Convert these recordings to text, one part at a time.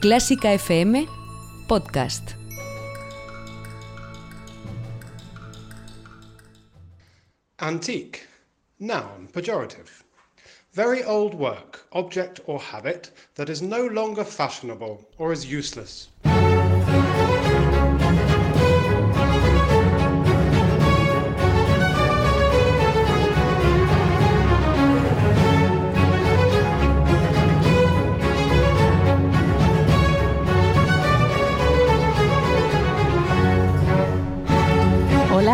Clásica FM Podcast. Antique. Noun, pejorative. Very old work, object or habit that is no longer fashionable or is useless.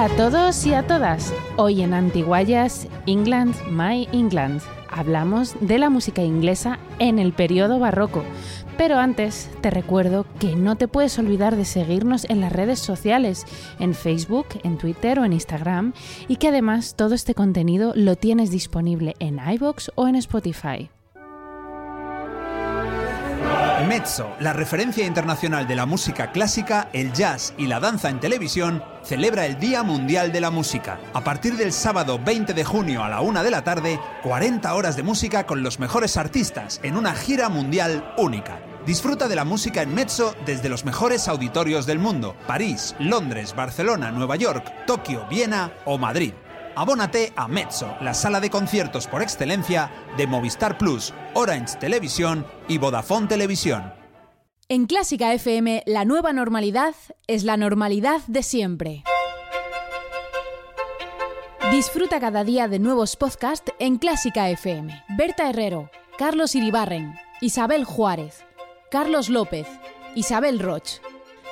A todos y a todas. Hoy en Antiguayas, England, My England, hablamos de la música inglesa en el periodo barroco. Pero antes te recuerdo que no te puedes olvidar de seguirnos en las redes sociales, en Facebook, en Twitter o en Instagram, y que además todo este contenido lo tienes disponible en iBox o en Spotify. Mezzo, la referencia internacional de la música clásica, el jazz y la danza en televisión, celebra el Día Mundial de la Música. A partir del sábado 20 de junio a la una de la tarde, 40 horas de música con los mejores artistas en una gira mundial única. Disfruta de la música en Mezzo desde los mejores auditorios del mundo: París, Londres, Barcelona, Nueva York, Tokio, Viena o Madrid. Abónate a Mezzo, la sala de conciertos por excelencia de Movistar Plus, Orange Televisión y Vodafone Televisión. En Clásica FM, la nueva normalidad es la normalidad de siempre. Disfruta cada día de nuevos podcasts en Clásica FM. Berta Herrero, Carlos Iribarren, Isabel Juárez, Carlos López, Isabel Roch,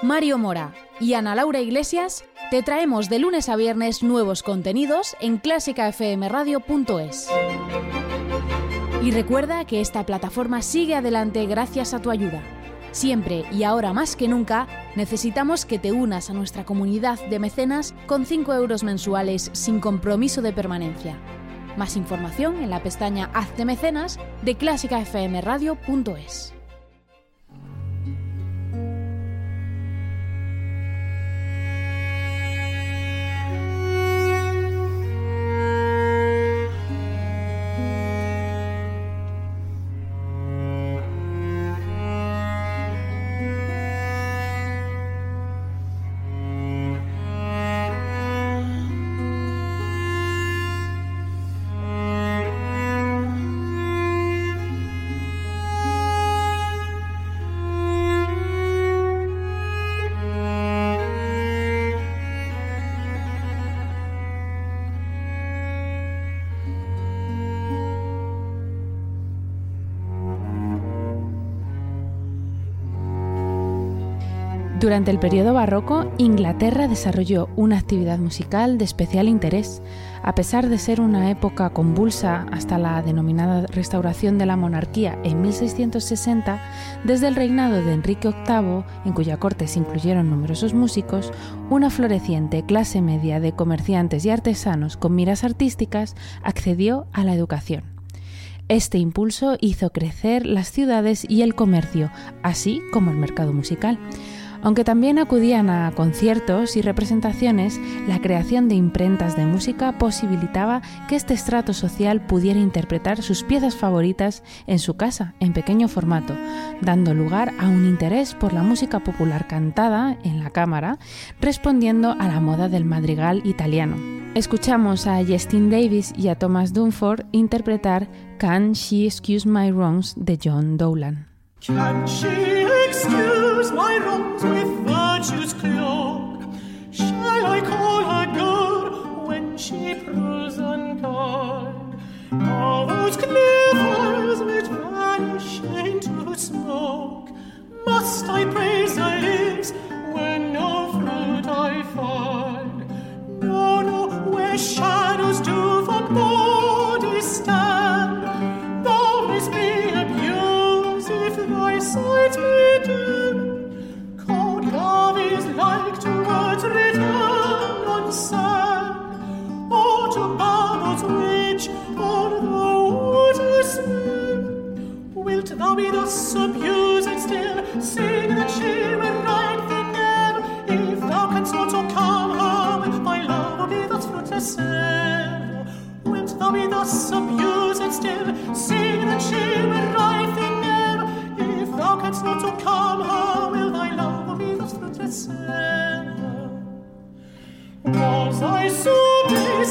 Mario Mora y Ana Laura Iglesias te traemos de lunes a viernes nuevos contenidos en clásicafmradio.es. Y recuerda que esta plataforma sigue adelante gracias a tu ayuda. Siempre y ahora más que nunca necesitamos que te unas a nuestra comunidad de mecenas con 5 euros mensuales sin compromiso de permanencia. Más información en la pestaña Hazte mecenas de clásicafmradio.es. Durante el periodo barroco, Inglaterra desarrolló una actividad musical de especial interés. A pesar de ser una época convulsa hasta la denominada restauración de la monarquía en 1660, desde el reinado de Enrique VIII, en cuya corte se incluyeron numerosos músicos, una floreciente clase media de comerciantes y artesanos con miras artísticas accedió a la educación. Este impulso hizo crecer las ciudades y el comercio, así como el mercado musical. Aunque también acudían a conciertos y representaciones, la creación de imprentas de música posibilitaba que este estrato social pudiera interpretar sus piezas favoritas en su casa, en pequeño formato, dando lugar a un interés por la música popular cantada en la cámara, respondiendo a la moda del madrigal italiano. Escuchamos a Justin Davis y a Thomas Dunford interpretar Can She Excuse My Wrongs de John Dowland. My wrongs with virtue's cloak? Shall I call her good when she proves unkind? All those clippers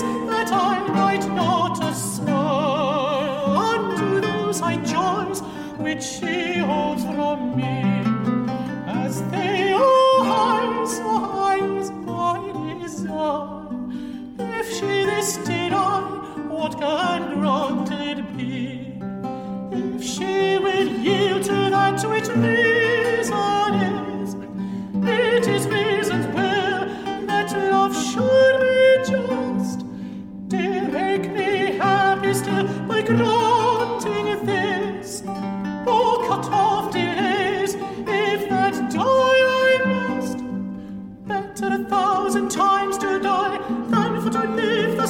that I might not a smile unto those high joys which she holds from me,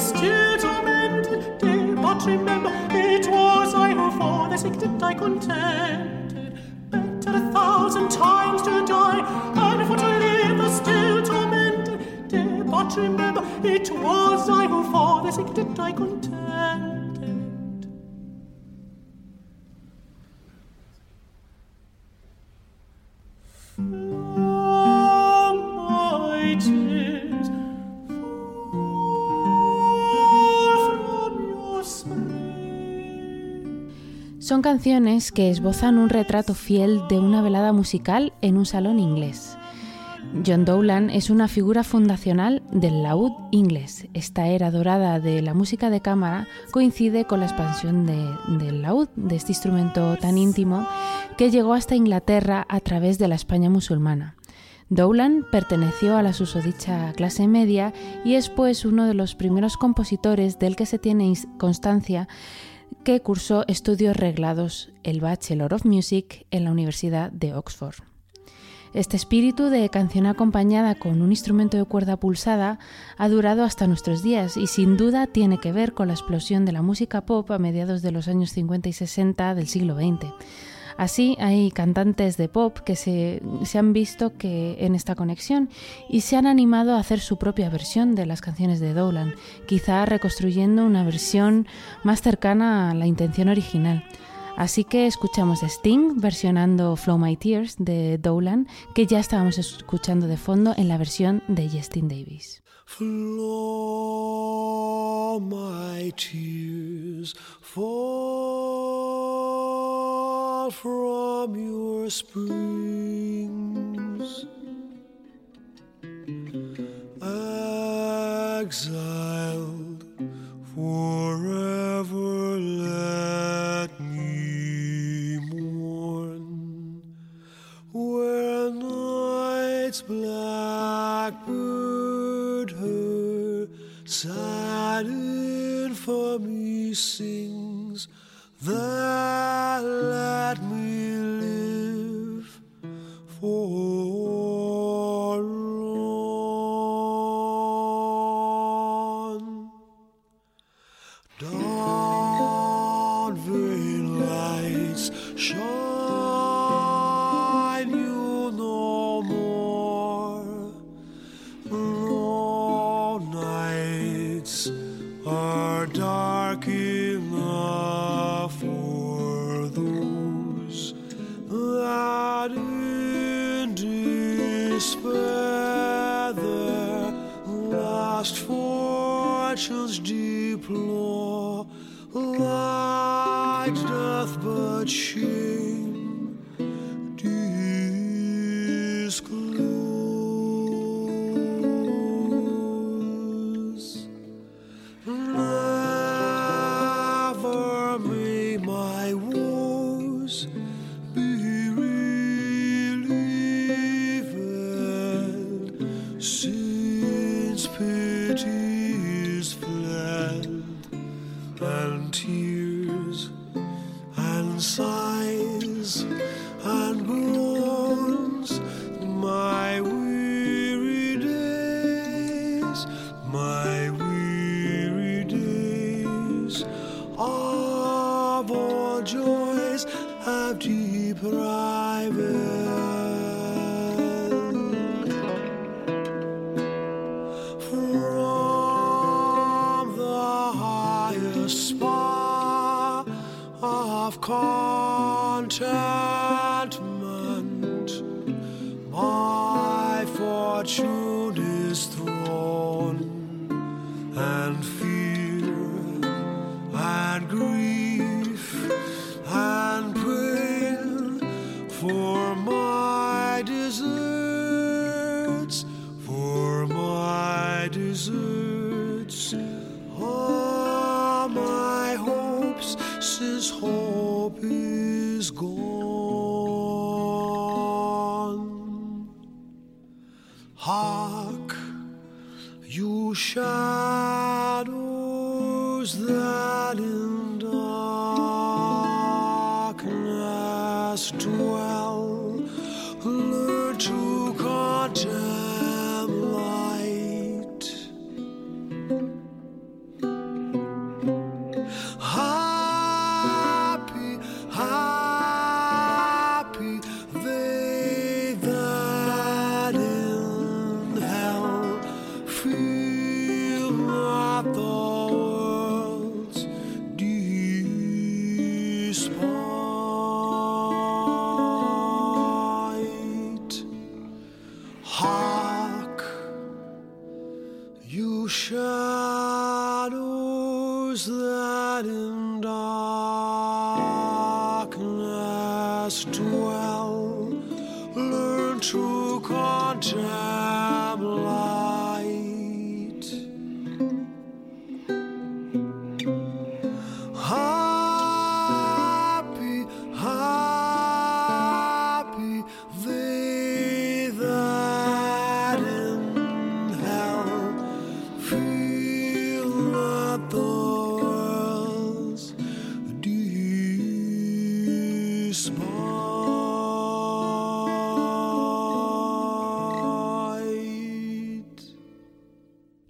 still tormented. Dear, but remember, it was I who for the sick did I contented. Better a thousand times to die than for to live thus still tormented. Dear, but remember, it was I who for the sick did I contented. Canciones que esbozan un retrato fiel de una velada musical en un salón inglés. John Dowland es una figura fundacional del laúd inglés. Esta era dorada de la música de cámara coincide con la expansión de- del laúd, de este instrumento tan íntimo que llegó hasta Inglaterra a través de la España musulmana. Dowland perteneció a la susodicha clase media y es pues uno de los primeros compositores del que se tiene constancia que cursó estudios reglados, el Bachelor of Music, en la Universidad de Oxford. Este espíritu de canción acompañada con un instrumento de cuerda pulsada ha durado hasta nuestros días y sin duda tiene que ver con la explosión de la música pop a mediados de los años 50 y 60 del siglo XX. Así hay cantantes de pop que se, se han visto que en esta conexión y se han animado a hacer su propia versión de las canciones de Dowland, quizá reconstruyendo una versión más cercana a la intención original. Así que escuchamos Sting versionando Flow My Tears de Dowland, que ya estábamos escuchando de fondo en la versión de Justin Davis. Flow my tears from your springs. Exiled forever, let me mourn where night's blackbird her sad infamy sings that let me live forlorn. Dawn veil lights shine and feel.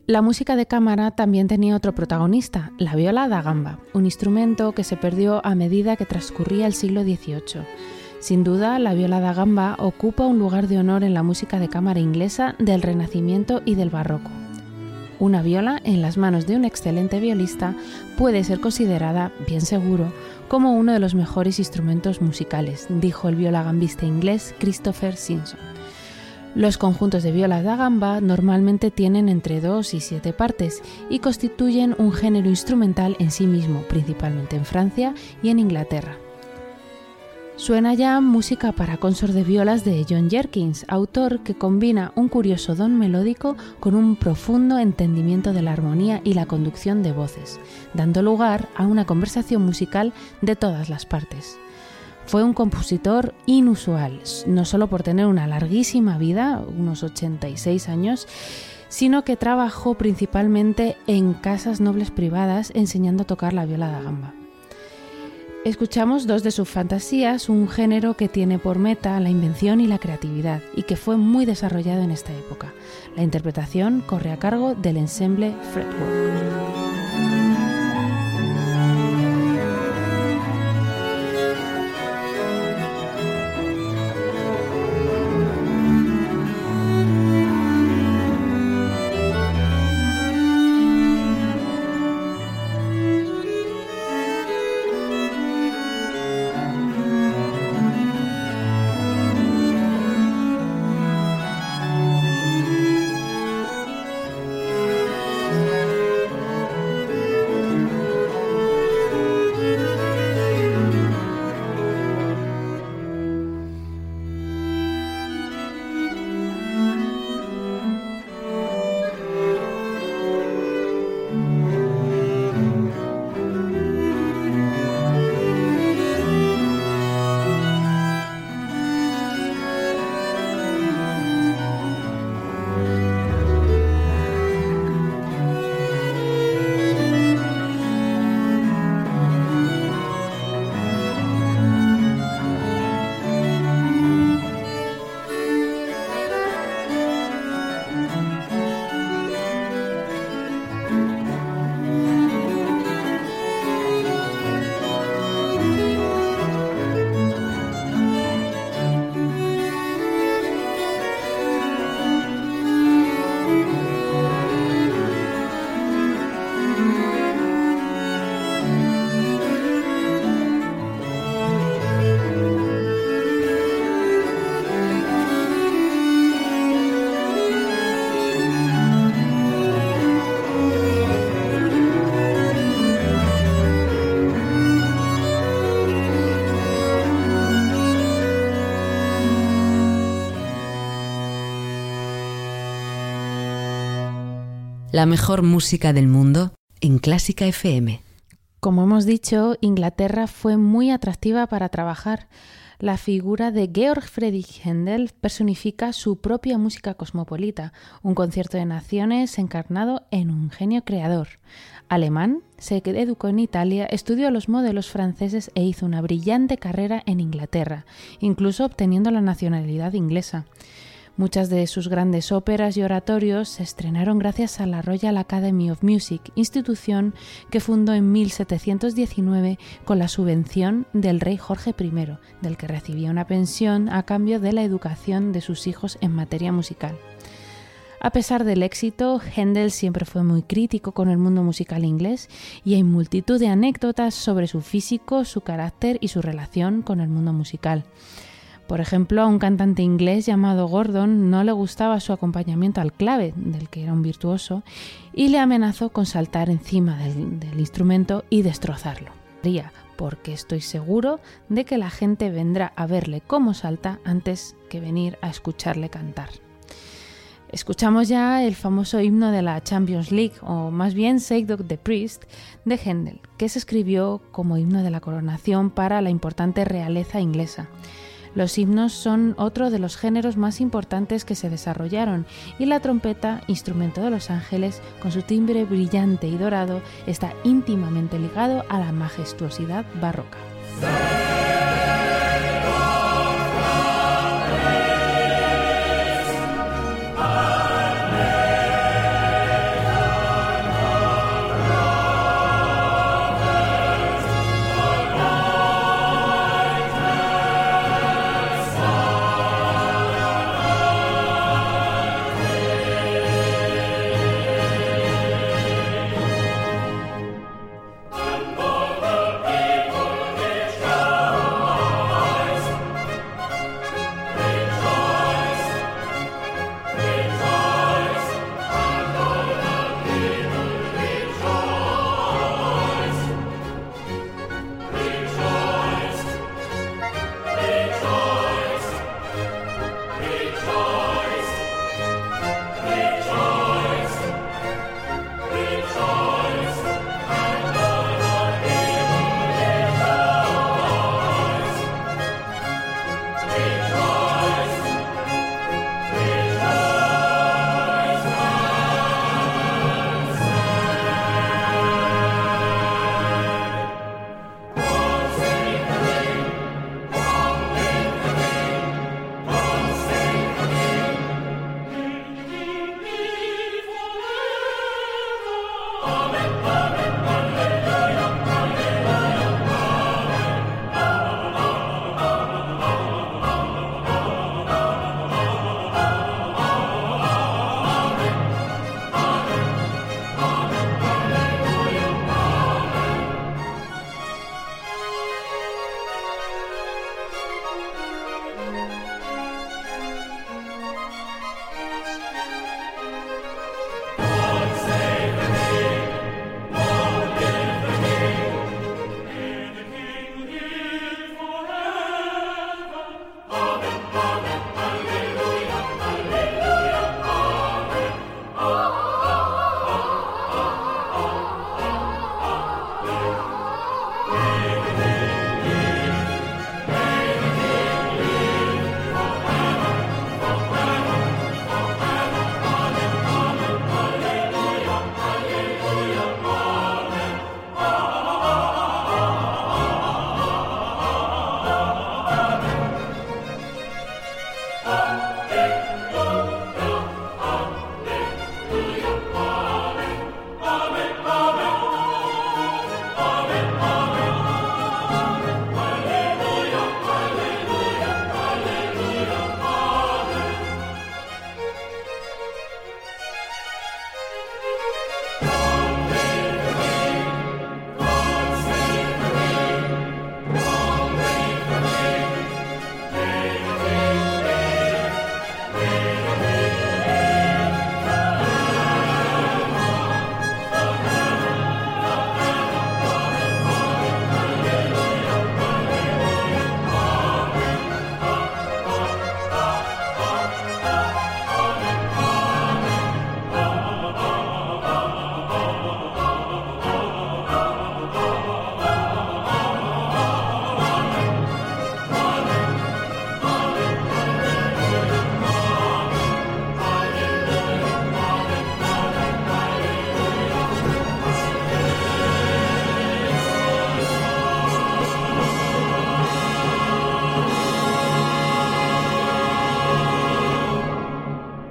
La música de cámara también tenía otro protagonista, la viola da gamba, un instrumento que se perdió a medida que transcurría el siglo XVIII. Sin duda, la viola da gamba ocupa un lugar de honor en la música de cámara inglesa del Renacimiento y del Barroco. Una viola en las manos de un excelente violista puede ser considerada, bien seguro, como uno de los mejores instrumentos musicales, dijo el violagambista inglés Christopher Simpson. Los conjuntos de violas da gamba normalmente tienen entre 2 y 7 partes y constituyen un género instrumental en sí mismo, principalmente en Francia y en Inglaterra. Suena ya música para consort de violas de John Jerkins, autor que combina un curioso don melódico con un profundo entendimiento de la armonía y la conducción de voces, dando lugar a una conversación musical de todas las partes. Fue un compositor inusual, no solo por tener una larguísima vida, unos 86 años, sino que trabajó principalmente en casas nobles privadas enseñando a tocar la viola da gamba. Escuchamos dos de sus fantasías, un género que tiene por meta la invención y la creatividad y que fue muy desarrollado en esta época. La interpretación corre a cargo del ensemble Fretwork. La mejor música del mundo en Clásica FM. Como hemos dicho, Inglaterra fue muy atractiva para trabajar. La figura de Georg Friedrich Händel personifica su propia música cosmopolita, un concierto de naciones encarnado en un genio creador. Alemán, se educó en Italia, estudió los modelos franceses e hizo una brillante carrera en Inglaterra, incluso obteniendo la nacionalidad inglesa. Muchas de sus grandes óperas y oratorios se estrenaron gracias a la Royal Academy of Music, institución que fundó en 1719 con la subvención del rey Jorge I, del que recibía una pensión a cambio de la educación de sus hijos en materia musical. A pesar del éxito, Händel siempre fue muy crítico con el mundo musical inglés y hay multitud de anécdotas sobre su físico, su carácter y su relación con el mundo musical. Por ejemplo, a un cantante inglés llamado Gordon no le gustaba su acompañamiento al clave, del que era un virtuoso, y le amenazó con saltar encima del, instrumento y destrozarlo. Porque estoy seguro de que la gente vendrá a verle cómo salta antes que venir a escucharle cantar. Escuchamos ya el famoso himno de la Champions League, o más bien Dog the Priest, de Händel, que se escribió como himno de la coronación para la importante realeza inglesa. Los himnos son otro de los géneros más importantes que se desarrollaron y la trompeta, instrumento de los ángeles, con su timbre brillante y dorado, está íntimamente ligado a la majestuosidad barroca.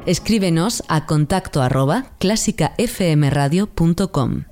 Escríbenos a contacto arroba clásicafmradio.com.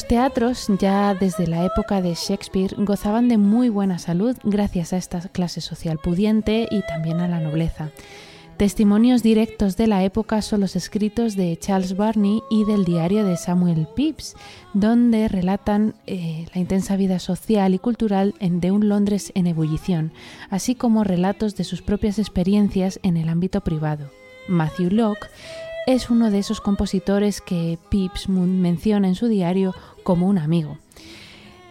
Los teatros, ya desde la época de Shakespeare, gozaban de muy buena salud gracias a esta clase social pudiente y también a la nobleza. Testimonios directos de la época son los escritos de Charles Barney y del diario de Samuel Pepys, donde relatan eh, la intensa vida social y cultural de un Londres en ebullición, así como relatos de sus propias experiencias en el ámbito privado. Matthew Locke es uno de esos compositores que Pepys menciona en su diario como un amigo.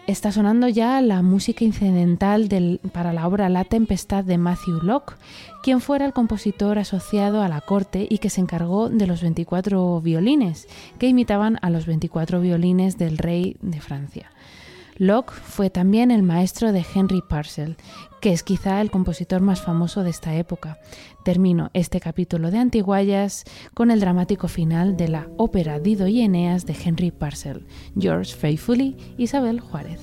Está sonando ya la música incidental para la obra La Tempestad de Matthew Locke, quien fuera el compositor asociado a la corte y que se encargó de los 24 violines, que imitaban a los 24 violines del rey de Francia. Locke fue también el maestro de Henry Purcell, que es quizá el compositor más famoso de esta época. Termino este capítulo de Antiguayas con el dramático final de la ópera Dido y Eneas de Henry Purcell. George Faithfully, Isabel Juárez.